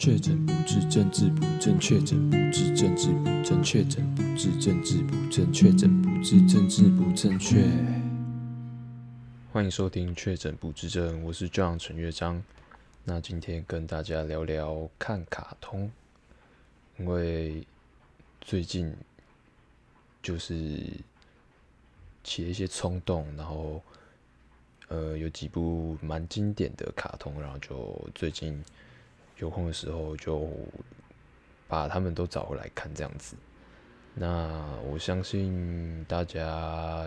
确诊不治，政治不正确；确诊不治，政治不正确；确诊不治，政治不正确；确诊不治，政治不正确。欢迎收听《确诊不治症》，我是 John 陈乐章。那今天跟大家聊聊看卡通，因为最近就是起了一些冲动，然后呃有几部蛮经典的卡通，然后就最近。有空的时候就把他们都找回来看，这样子。那我相信大家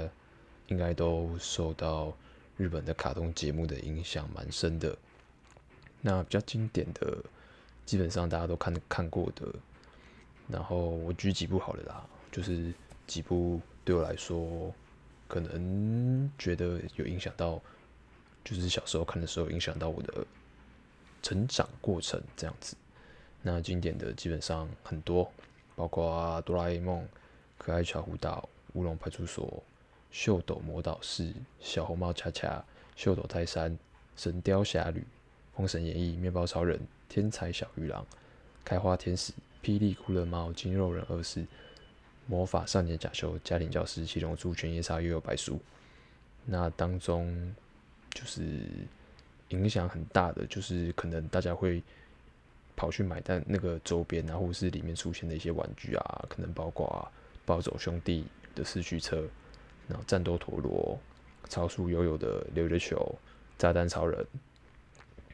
应该都受到日本的卡通节目的影响蛮深的。那比较经典的，基本上大家都看看过的。然后我举几部好了啦，就是几部对我来说可能觉得有影响到，就是小时候看的时候影响到我的。成长过程这样子，那经典的基本上很多，包括哆啦 A 梦、可爱巧虎岛、乌龙派出所、秀斗魔导士、小红帽恰恰、秀斗泰山、神雕侠侣、封神演义、面包超人、天才小鱼郎、开花天使、霹雳骷髅猫、筋肉人二世、魔法少年贾修、家庭教师、七龙珠、犬夜叉、幽游白书，那当中就是。影响很大的就是可能大家会跑去买但那个周边啊，或是里面出现的一些玩具啊，可能包括啊暴走兄弟的四驱车，然后战斗陀螺、超速悠悠的溜溜球、炸弹超人、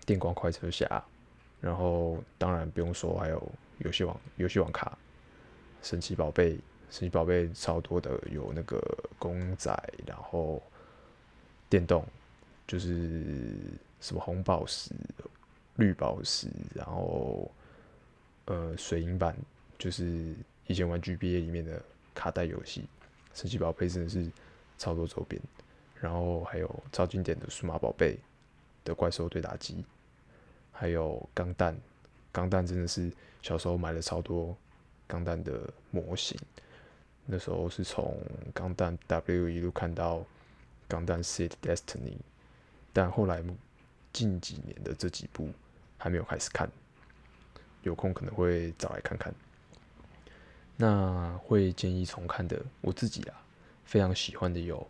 电光快车侠，然后当然不用说，还有游戏王、游戏王卡、神奇宝贝、神奇宝贝超多的，有那个公仔，然后电动就是。什么红宝石、绿宝石，然后呃水银版，就是以前玩 GBA 里面的卡带游戏，神奇宝贝真的是超多周边，然后还有超经典的数码宝贝的怪兽对打机，还有钢弹，钢弹真的是小时候买了超多钢弹的模型，那时候是从钢弹 W 一路看到钢弹 Seed Destiny，但后来。近几年的这几部还没有开始看，有空可能会找来看看。那会建议重看的，我自己啊非常喜欢的有《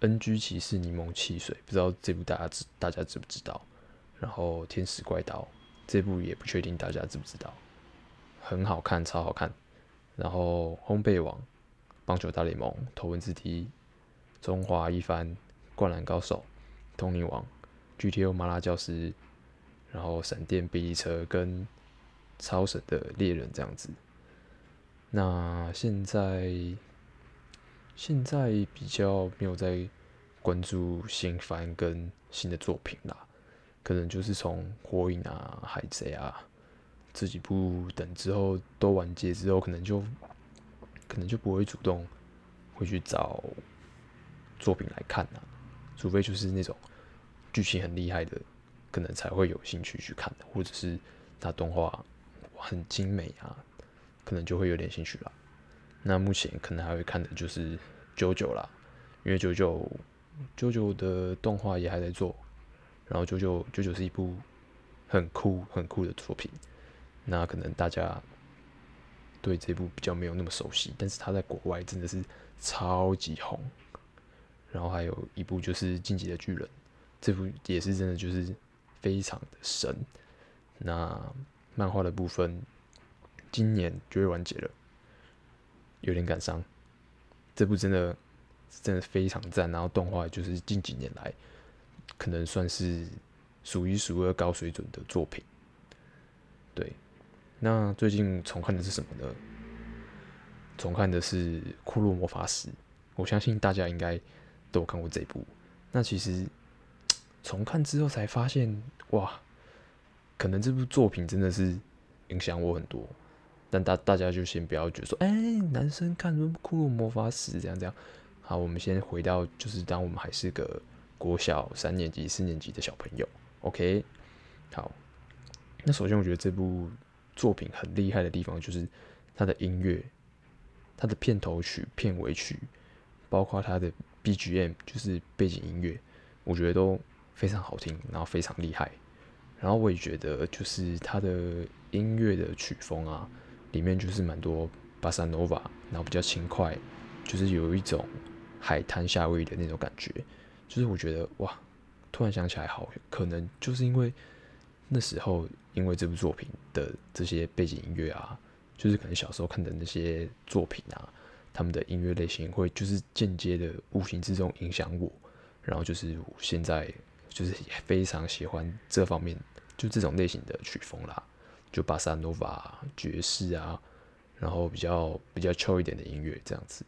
N.G. 骑士柠檬汽水》，不知道这部大家知大家知不知道？然后《天使怪盗》这部也不确定大家知不知道，很好看，超好看。然后《烘焙王》、《棒球大联盟》、《头文字 D》、《中华一番》、《灌篮高手》、《通灵王》。GTO 麻辣教师，然后闪电霹雳车跟超神的猎人这样子。那现在现在比较没有在关注新番跟新的作品啦，可能就是从火影啊、海贼啊这几部等之后都完结之后，可能就可能就不会主动会去找作品来看啦，除非就是那种。剧情很厉害的，可能才会有兴趣去看，或者是它动画很精美啊，可能就会有点兴趣了。那目前可能还会看的就是《九九》啦，因为《九九》《九九》《》的动画也还在做，然后《九九》《九九》《》是一部很酷很酷的作品。那可能大家对这部比较没有那么熟悉，但是它在国外真的是超级红。然后还有一部就是《进击的巨人》。这部也是真的，就是非常的神。那漫画的部分，今年就会完结了，有点感伤。这部真的真的非常赞，然后动画就是近几年来可能算是数一数二高水准的作品。对，那最近重看的是什么呢？重看的是《库洛魔法使》，我相信大家应该都有看过这部。那其实。重看之后才发现，哇，可能这部作品真的是影响我很多。但大大家就先不要觉得说，哎、男生看什么骷髅魔法使这样这样。好，我们先回到就是当我们还是个国小三年级、四年级的小朋友。OK，好。那首先我觉得这部作品很厉害的地方就是它的音乐，它的片头曲、片尾曲，包括它的 BGM，就是背景音乐，我觉得都。非常好听，然后非常厉害，然后我也觉得，就是他的音乐的曲风啊，里面就是蛮多巴萨诺瓦，然后比较轻快，就是有一种海滩夏威夷的那种感觉。就是我觉得哇，突然想起来，好，可能就是因为那时候因为这部作品的这些背景音乐啊，就是可能小时候看的那些作品啊，他们的音乐类型会就是间接的无形之中影响我，然后就是现在就是也非常喜欢这方面。就这种类型的曲风啦，就巴萨诺瓦、爵士啊，然后比较比较俏一点的音乐这样子，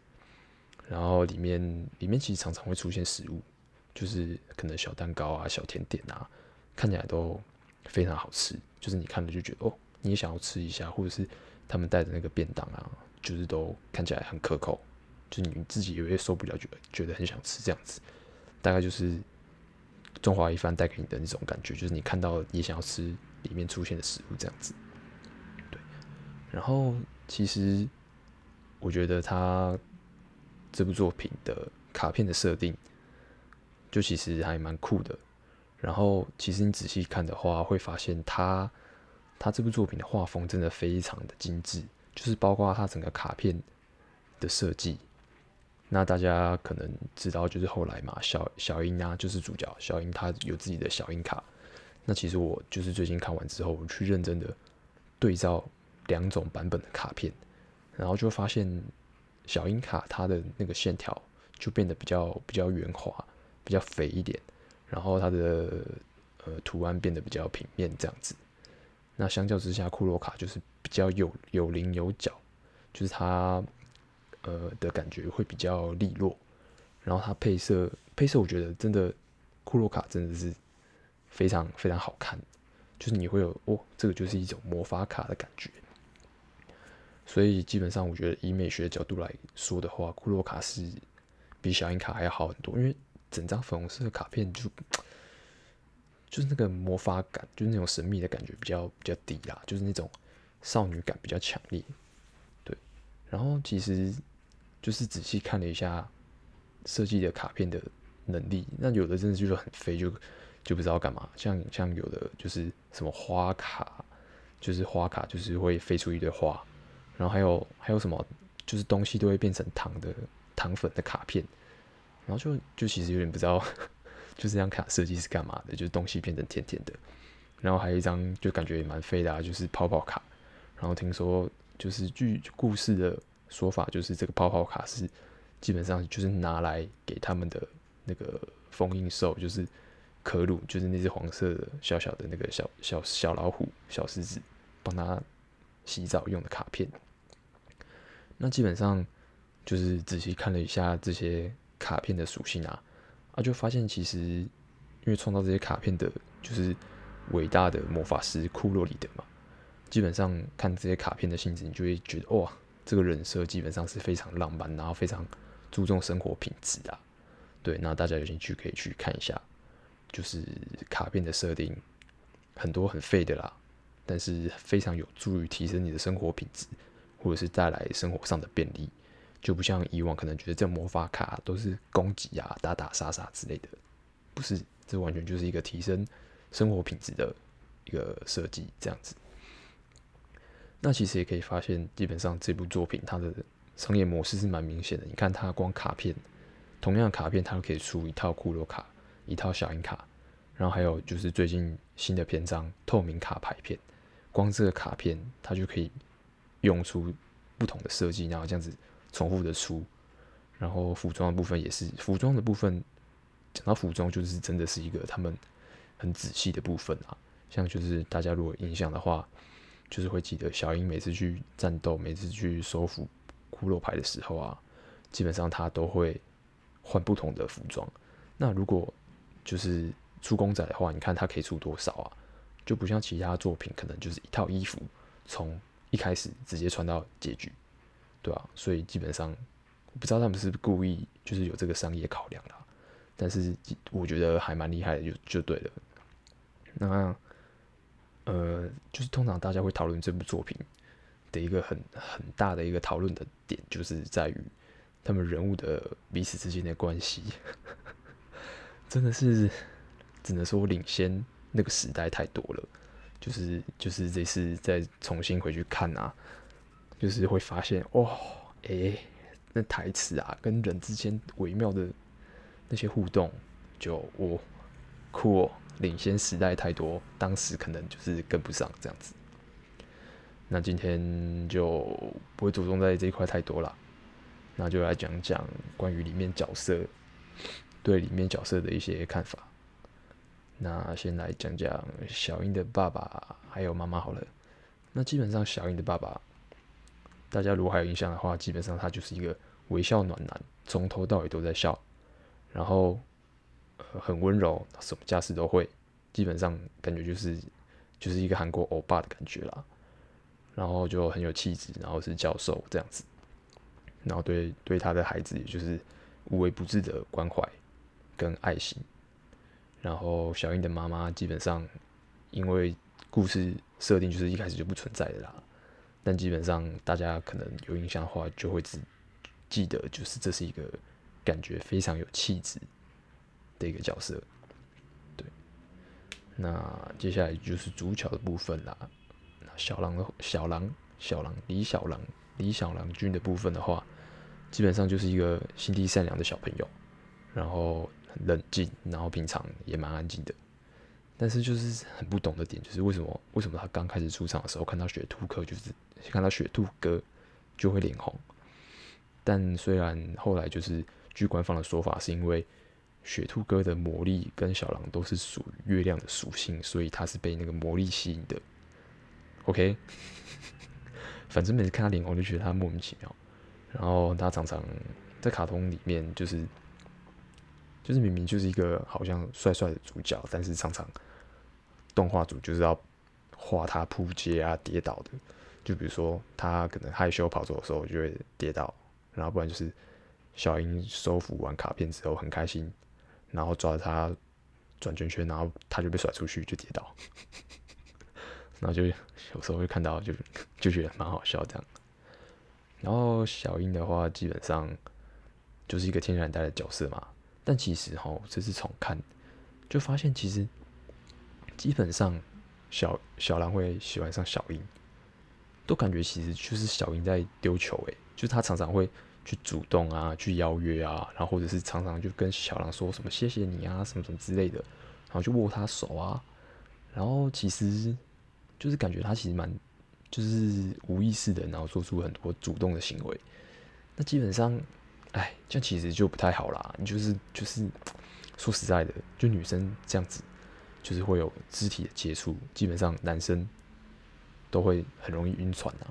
然后里面里面其实常常会出现食物，就是可能小蛋糕啊、小甜点啊，看起来都非常好吃，就是你看了就觉得哦，你也想要吃一下，或者是他们带的那个便当啊，就是都看起来很可口，就你自己也会受不了，觉觉得很想吃这样子，大概就是。中华一番带给你的那种感觉，就是你看到你想要吃里面出现的食物这样子，对。然后其实我觉得他这部作品的卡片的设定，就其实还蛮酷的。然后其实你仔细看的话，会发现他他这部作品的画风真的非常的精致，就是包括他整个卡片的设计。那大家可能知道，就是后来嘛，小小樱啊，就是主角小樱，她有自己的小樱卡。那其实我就是最近看完之后，我去认真的对照两种版本的卡片，然后就发现小樱卡它的那个线条就变得比较比较圆滑，比较肥一点，然后它的呃图案变得比较平面这样子。那相较之下，库洛卡就是比较有有棱有角，就是它。呃的感觉会比较利落，然后它配色配色，我觉得真的库洛卡真的是非常非常好看，就是你会有哦，这个就是一种魔法卡的感觉。所以基本上我觉得以美学的角度来说的话，库洛卡是比小樱卡还要好很多，因为整张粉红色的卡片就 就是那个魔法感，就是那种神秘的感觉比较比较低啦，就是那种少女感比较强烈。对，然后其实。就是仔细看了一下设计的卡片的能力，那有的真的就是很飞，就就不知道干嘛。像像有的就是什么花卡，就是花卡就是会飞出一堆花，然后还有还有什么就是东西都会变成糖的糖粉的卡片，然后就就其实有点不知道，就是这张卡设计是干嘛的，就是东西变成甜甜的。然后还有一张就感觉也蛮飞的啊，就是泡泡卡。然后听说就是据故事的。说法就是这个泡泡卡是基本上就是拿来给他们的那个封印兽，就是可鲁，就是那只黄色的小小的那个小小小老虎、小狮子，帮他洗澡用的卡片。那基本上就是仔细看了一下这些卡片的属性啊，啊，就发现其实因为创造这些卡片的就是伟大的魔法师库洛里德嘛，基本上看这些卡片的性质，你就会觉得哇。这个人设基本上是非常浪漫，然后非常注重生活品质的。对，那大家有兴趣可以去看一下，就是卡片的设定很多很废的啦，但是非常有助于提升你的生活品质，或者是带来生活上的便利，就不像以往可能觉得这魔法卡都是攻击啊、打打杀杀之类的，不是，这完全就是一个提升生活品质的一个设计，这样子。那其实也可以发现，基本上这部作品它的商业模式是蛮明显的。你看，它光卡片，同样的卡片，它都可以出一套库洛卡，一套小樱卡，然后还有就是最近新的篇章透明卡牌片，光这个卡片它就可以用出不同的设计，然后这样子重复的出。然后服装的部分也是，服装的部分讲到服装，就是真的是一个他们很仔细的部分啊。像就是大家如果印象的话。就是会记得小樱每次去战斗，每次去收服骷髅牌的时候啊，基本上他都会换不同的服装。那如果就是出公仔的话，你看他可以出多少啊？就不像其他作品，可能就是一套衣服从一开始直接穿到结局，对吧、啊？所以基本上不知道他们是不是故意就是有这个商业考量啦。但是我觉得还蛮厉害的，就就对了。那。呃，就是通常大家会讨论这部作品的一个很很大的一个讨论的点，就是在于他们人物的彼此之间的关系，真的是只能说领先那个时代太多了，就是就是这次再重新回去看啊，就是会发现哇，诶、那台词啊，跟人之间微妙的那些互动，就我酷哦，领先时代太多，当时可能就是跟不上这样子。那今天就不会着重在这一块太多了，那就来讲讲关于里面角色，对里面角色的一些看法。那先来讲讲小英的爸爸还有妈妈好了。那基本上小英的爸爸，大家如果还有印象的话，基本上他就是一个微笑暖男，从头到尾都在笑，然后、很温柔，什么家事都会，基本上感觉就是就是一个韩国欧巴的感觉啦。然后就很有气质，然后是教授这样子，然后对对他的孩子也就是无微不至的关怀跟爱心。然后小英的妈妈基本上，因为故事设定就是一开始就不存在的啦，但基本上大家可能有印象的话，就会只记得就是这是一个感觉非常有气质的一个角色。对，那接下来就是主角的部分啦。那小狼的小狼小狼李小狼李小狼君的部分的话，基本上就是一个心地善良的小朋友，然后很。冷静，然后平常也蛮安静的，但是就是很不懂的点，就是为什么为什么他刚开始出场的时候看到雪兔哥，就是看到雪兔哥就会脸红，但虽然后来就是据官方的说法，是因为雪兔哥的魔力跟小狼都是属于月亮的属性，所以他是被那个魔力吸引的。OK，反正每次看他脸红就觉得他莫名其妙，然后他常常在卡通里面就是。就是明明就是一个好像帅帅的主角，但是常常动画组就是要画他扑街啊、跌倒的。就比如说他可能害羞跑走的时候就会跌倒，然后不然就是小樱收服完卡片之后很开心，然后抓着他转圈圈，然后他就被甩出去就跌倒，然后就有时候会看到就就觉得蛮好笑这样。然后小樱的话基本上就是一个天然呆的角色嘛。但其实哈，这次重看就发现，其实基本上小小兰会喜欢上小樱，都感觉其实就是小樱在丢球诶，就是他常常会去主动啊，去邀约啊，然后或者是常常就跟小狼说什么谢谢你啊，什么什么之类的，然后就握他手啊，然后其实就是感觉他其实蛮就是无意识的，然后做出很多主动的行为，那基本上。哎，这样其实就不太好啦。你就是就是说实在的，就女生这样子，就是会有肢体的接触，基本上男生都会很容易晕船啊，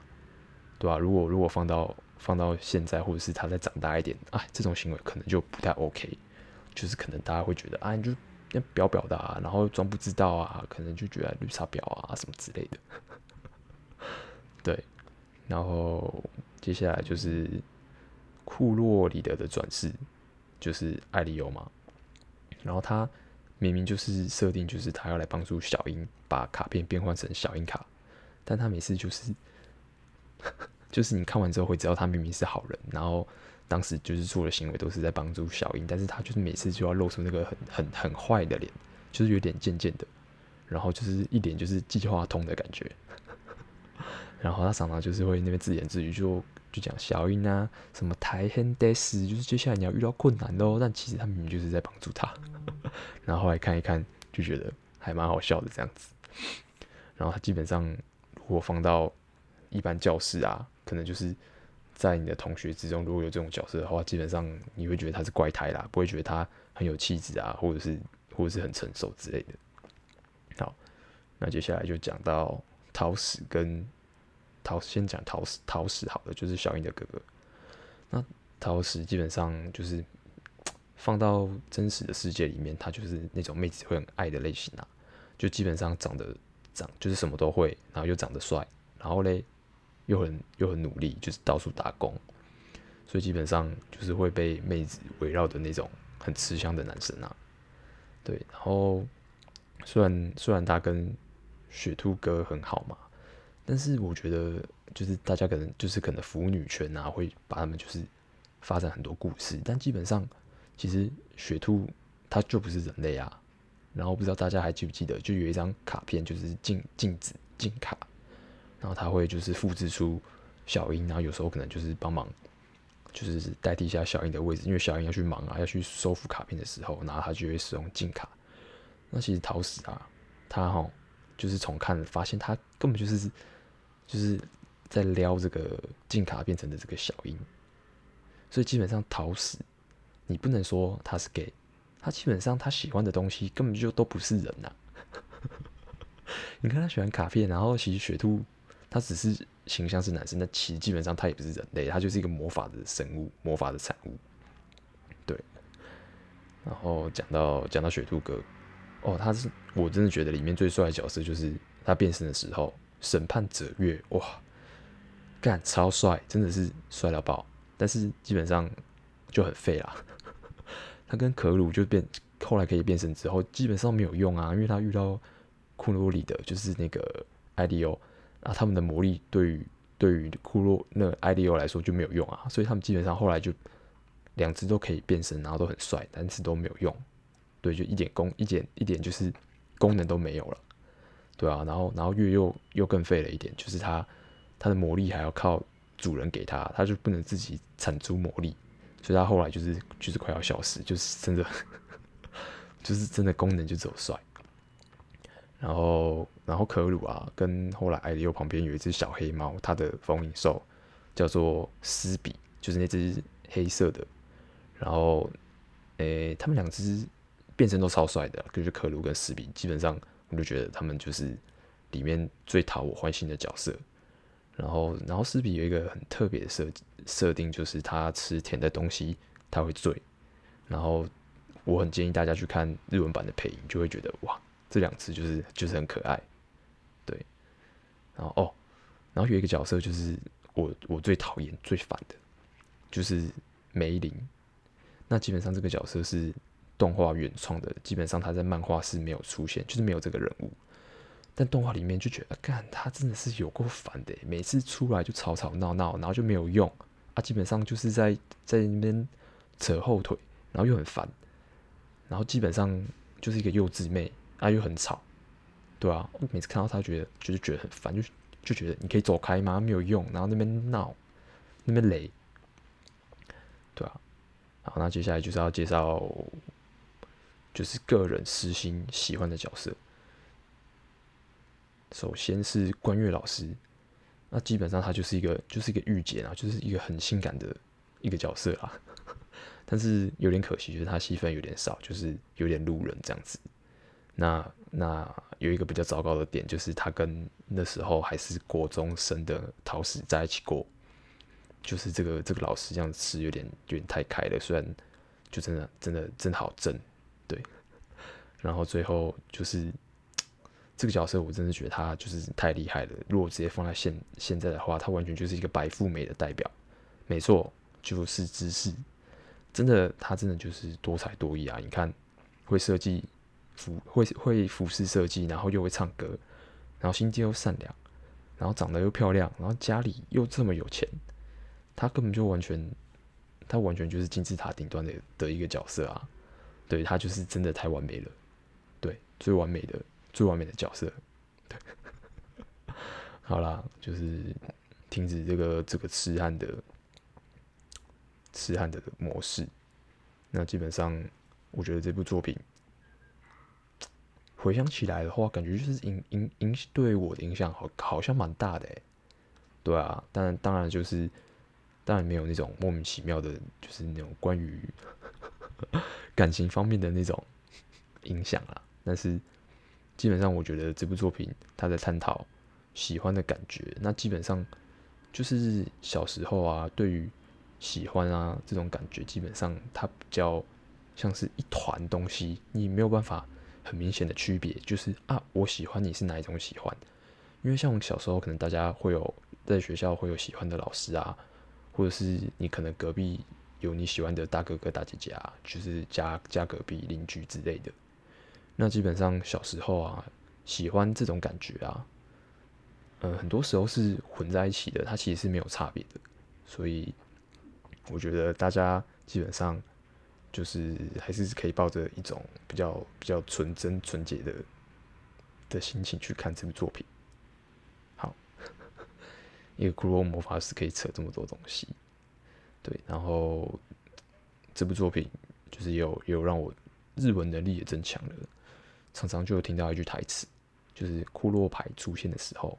对吧？如果如果放到放到现在，或者是他再长大一点，哎，这种行为可能就不太 OK，就是可能大家会觉得啊，你就表表达，然后装不知道啊，可能就觉得绿茶婊啊什么之类的。对，然后接下来就是。库洛里德的转世就是艾利欧嘛，然后他明明就是设定就是他要来帮助小樱把卡片变换成小樱卡，但他每次就是就是你看完之后会知道他明明是好人，然后当时就是做的行为都是在帮助小英，但是他就是每次就要露出那个很很很坏的脸，就是有点贱贱的，然后就是一脸就是计划通的感觉，然后他常常就是会那边自言自语就。就讲小英啊，什么台很得死，就是接下来你要遇到困难喽。但其实他明明就是在帮助他，然后后来看一看，就觉得还蛮好笑的这样子。然后他基本上如果放到一般教室啊，可能就是在你的同学之中，如果有这种角色的话，基本上你会觉得他是怪胎啦，不会觉得他很有气质啊，或者是或者是很成熟之类的。好，那接下来就讲到桃矢跟。陶先讲桃矢，桃矢好了，就是小英的哥哥。那桃矢基本上就是放到真实的世界里面，他就是那种妹子会很爱的类型啊。就基本上长得长就是什么都会，然后又长得帅，然后嘞又很又很努力，就是到处打工，所以基本上就是会被妹子围绕的那种很吃香的男生啊。对，然后虽然虽然他跟雪兔哥很好嘛。但是我觉得，就是大家可能就是可能腐女圈啊，会把他们就是发展很多故事。但基本上，其实雪兔它就不是人类啊，然后不知道大家还记不记得，就有一张卡片，就是镜镜子镜卡，然后他会就是复制出小樱，然后有时候可能就是帮忙，就是代替一下小樱的位置，因为小樱要去忙啊，要去收复卡片的时候，然后他就会使用镜卡。那其实桃矢啊，他哈就是从看发现他根本就是就是在撩这个镜卡变成的这个小樱，所以基本上桃矢，你不能说他是 gay。他基本上他喜欢的东西根本就都不是人呐、你看他喜欢卡片，然后其实雪兔他只是形象是男生，但其实基本上他也不是人类，他就是一个魔法的生物，魔法的产物。对。然后讲到讲到雪兔哥，哦，他是我真的觉得里面最帅的角色就是他变身的时候，审判者月哇，干超帅，真的是帅到爆。但是基本上就很废啦。他跟可鲁就变，后来可以变身之后，基本上没有用啊，因为他遇到库洛里的，就是那个艾利欧，啊，他们的魔力对于对于库洛那艾利欧来说就没有用啊，所以他们基本上后来就两只都可以变身，然后都很帅，但是都没有用，对，就一点功一点一点就是功能都没有了，对啊，然后然后月又又更废了一点，就是他他的魔力还要靠主人给他，他就不能自己产出魔力。所以他后来就是就是快要消失，就是真的，就是真的功能就只有帅。然后然后可鲁啊，跟后来艾利欧旁边有一只小黑猫，它的封印兽叫做斯比，就是那只黑色的。然后诶、他们两只变身都超帅的，就是可鲁跟斯比，基本上我就觉得他们就是里面最讨我欢心的角色。然后，然后斯比有一个很特别的设设定，就是他吃甜的东西他会醉。然后我很建议大家去看日文版的配音，就会觉得哇，这两只就是就是很可爱，对。然后哦，然后有一个角色就是我我最讨厌最烦的，就是梅林。那基本上这个角色是动画原创的，基本上他在漫画是没有出现，就是没有这个人物。但动画里面就觉得，干他真的是有够烦的，每次出来就吵吵闹闹，然后就没有用啊，基本上就是在在那边扯后腿，然后又很烦，然后基本上就是一个幼稚妹啊，又很吵，对啊，我每次看到他，觉得就是觉得很烦，就就觉得你可以走开吗？没有用，然后那边闹，那边雷，对啊，好，那接下来就是要介绍，就是个人私心喜欢的角色。首先是关月老师，那基本上他就是一个就是一个御姐啊，就是一个很性感的一个角色啊。但是有点可惜，就是他戏份有点少，就是有点路人这样子。那那有一个比较糟糕的点，就是他跟那时候还是国中生的桃矢在一起过，就是这个这个老师这样吃有点有点太开了，虽然就真的真的真的好正，对。然后最后就是。这个角色我真的觉得他就是太厉害了。如果直接放在现现在的话，他完全就是一个白富美的代表。没错，就是知识。真的，他真的就是多才多艺啊！你看，会设计服，会会服饰设计，然后又会唱歌，然后心地又善良，然后长得又漂亮，然后家里又这么有钱，他根本就完全，他完全就是金字塔顶端的的一个角色啊！对，他就是真的太完美了，对，最完美的。最完美的角色，对，好啦，就是停止这个这个痴汉的痴汉的模式。那基本上，我觉得这部作品回想起来的话，感觉就是影影影对我的影响好好像蛮大的诶。对啊，但当然就是当然没有那种莫名其妙的，就是那种关于 感情方面的那种影响啊，但是。基本上，我觉得这部作品他在探讨喜欢的感觉。那基本上就是小时候啊，对于喜欢啊这种感觉，基本上它比较像是一团东西，你没有办法很明显的区别，就是啊，我喜欢你是哪一种喜欢？因为像我小时候，可能大家会有在学校会有喜欢的老师啊，或者是你可能隔壁有你喜欢的大哥哥大姐姐啊，就是家家隔壁邻居之类的。那基本上小时候啊，喜欢这种感觉啊，嗯，很多时候是混在一起的，它其实是没有差别的。所以我觉得大家基本上就是还是可以抱着一种比较比较纯真纯洁的的心情去看这部作品。好，一个骷髅魔法师可以扯这么多东西，对，然后这部作品就是有有让我日文能力也增强了，常常就有听到一句台词，就是库洛牌出现的时候，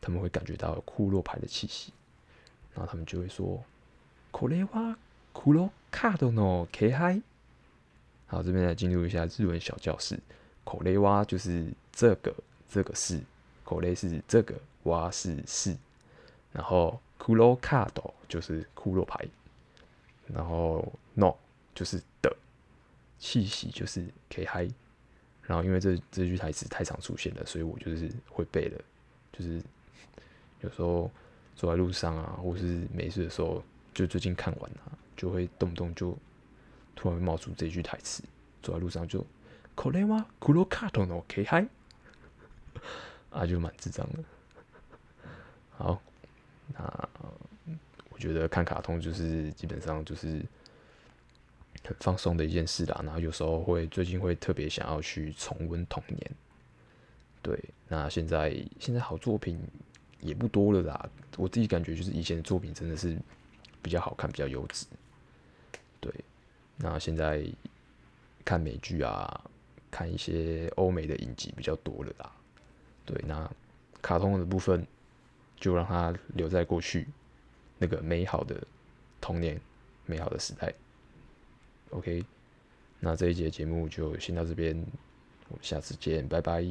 他们会感觉到库洛牌的气息，然后他们就会说：“これは库洛 卡多诺 K 嗨。”好，这边来进入一下日文小教室。これは就是这个，这个是，これ是这个，は是是，然后库洛卡多就是库洛牌，然后 no 就是的，气息就是 K 嗨。然后因为这这句台词太常出现了，所以我就是会背了，就是有时候走在路上啊，或是没事的时候，就最近看完啊， 就会动不动就突然会冒出这句台词，走在路上就これは黒カードの気配啊，就蛮智障的。好，那我觉得看卡通就是基本上就是。很放松的一件事啦，然后有时候会最近会特别想要去重温童年。对，那现在现在好作品也不多了啦。我自己感觉就是以前的作品真的是比较好看，比较优质。 那现在看美剧啊，看一些欧美的影集比较多了啦。对，那卡通的部分就让它留在过去那个美好的童年，美好的时代。OK，那这一节节目就先到这边，我们下次见，拜拜。